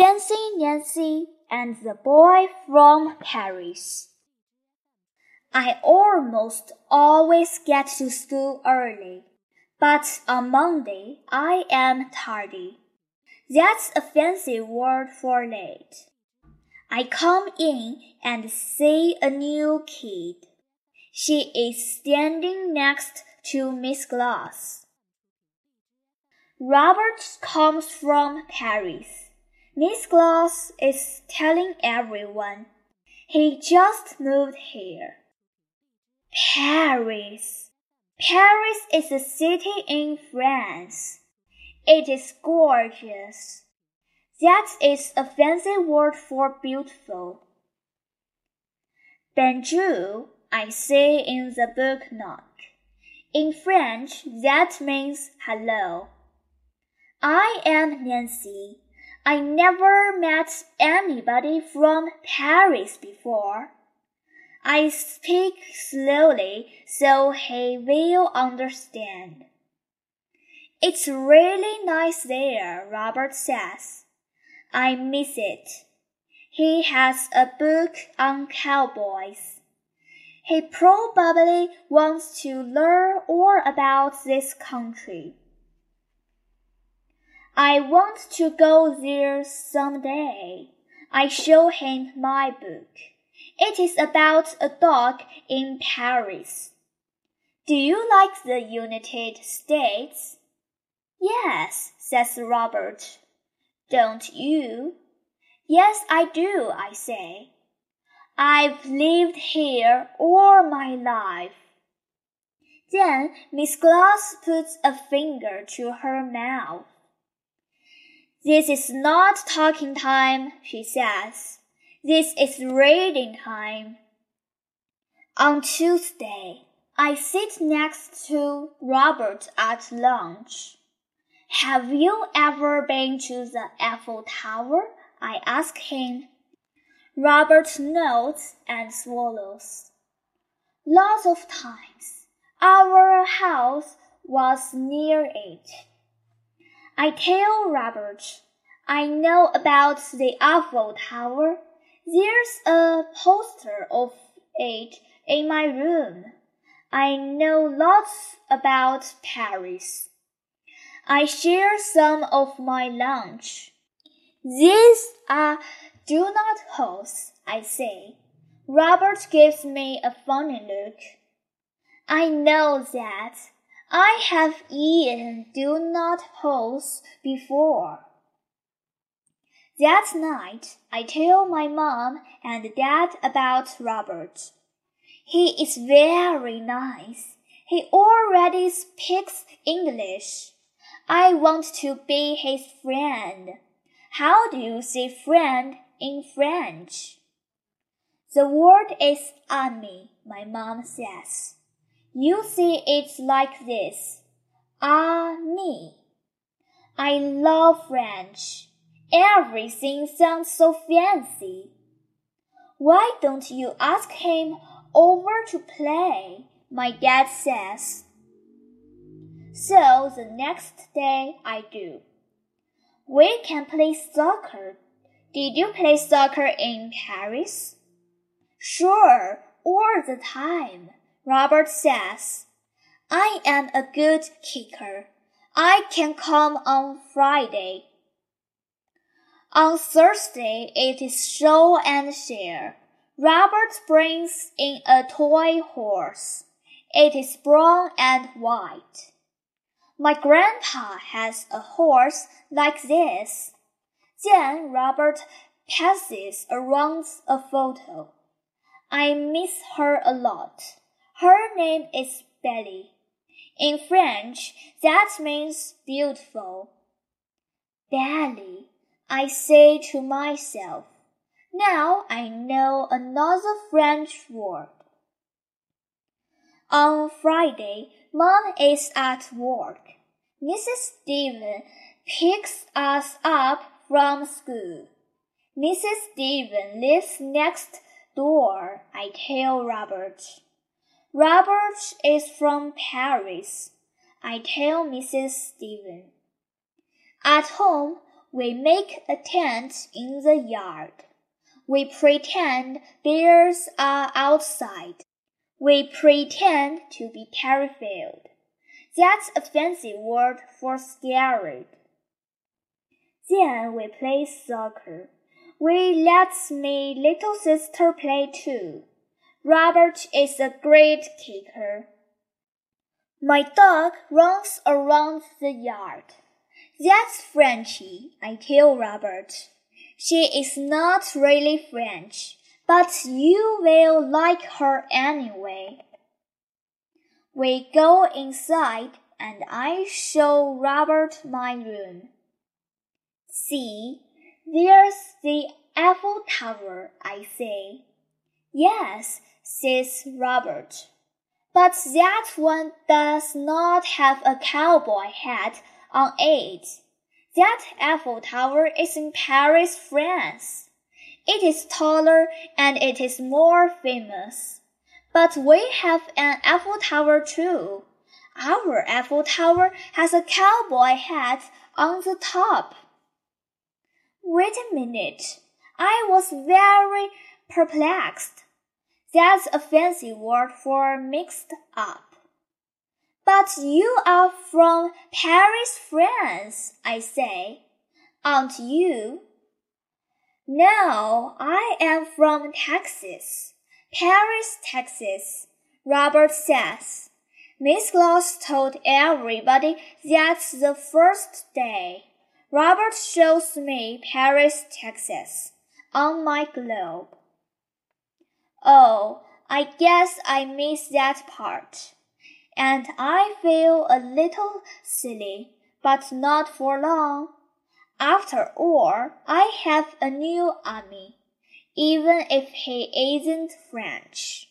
Fancy Nancy and the Boy from Paris. I almost always get to school early, but on Monday I am tardy. That's a fancy word for late. I come in and see a new kid. She is standing next to Miss Glass. Robert comes from Paris. Miss Glass is telling everyone he just moved here. Paris. Paris is a city in France. It is gorgeous. That is a fancy word for beautiful. Bonjour, I say in the book note. In French, that means hello. I am Nancy. I never met anybody from Paris before. I speak slowly so he will understand. It's really nice there, Robert says. I miss it. He has a book on cowboys. He probably wants to learn all about this country. I want to go there some day. I show him my book. It is about a dog in Paris. Do you like the United States? Yes, says Robert. Don't you? Yes, I do, I say. I've lived here all my life. Then Miss Glass puts a finger to her mouth. This is not talking time, she says. This is reading time. On Tuesday, I sit next to Robert at lunch. Have you ever been to the Eiffel Tower? I ask him. Robert nods and swallows. Lots of times. Our house was near it. I tell Robert, I know about the Eiffel Tower. There's a poster of it in my room. I know lots about Paris. I share some of my lunch. These are donut holes, I say. Robert gives me a funny look. I know that. I have eaten do not holes before. That night, I tell my mom and dad about Robert. He is very nice. He already speaks English. I want to be his friend. How do you say friend in French? The word is ami, my mom says. You see it's like this. Ah, me. I love French. Everything sounds so fancy. Why don't you ask him over to play? My dad says. So the next day I do. We can play soccer. Did you play soccer in Paris? Sure, all the time. Robert says, I am a good kicker. I can come on Friday. On Thursday it is show and share. Robert brings in a toy horse. It is brown and white. My grandpa has a horse like this. Then Robert passes around a photo. I miss her a lot. Her name is Betty. In French, that means beautiful. Belle, I say to myself. Now I know another French word. On Friday, Mom is at work. Mrs. Stephen picks us up from school. Mrs. Stephen lives next door, I tell Robert. Robert is from Paris, I tell Mrs. Stephen. At home, we make a tent in the yard. We pretend bears are outside. We pretend to be terrified. That's a fancy word for scared. Then we play soccer. We let me little sister play too. Robert is a great kicker. My dog runs around the yard. That's Frenchy, I tell Robert. She is not really French, but you will like her anyway. We go inside and I show Robert my room. See, there's the Eiffel Tower, I say. Yes, says Robert. But that one does not have a cowboy hat on it. That Eiffel Tower is in Paris, France. It is taller and it is more famous. But we have an Eiffel Tower too. Our Eiffel Tower has a cowboy hat on the top. Wait a minute. I was very perplexed. That's a fancy word for mixed up. But you are from Paris, France, I say. Aren't you? No, I am from Texas. Paris, Texas, Robert says. Miss Claus told everybody that's the first day. Robert shows me Paris, Texas, on my globe. Oh, I guess I missed that part. And I feel a little silly, but not for long. After all, I have a new ami, even if he isn't French.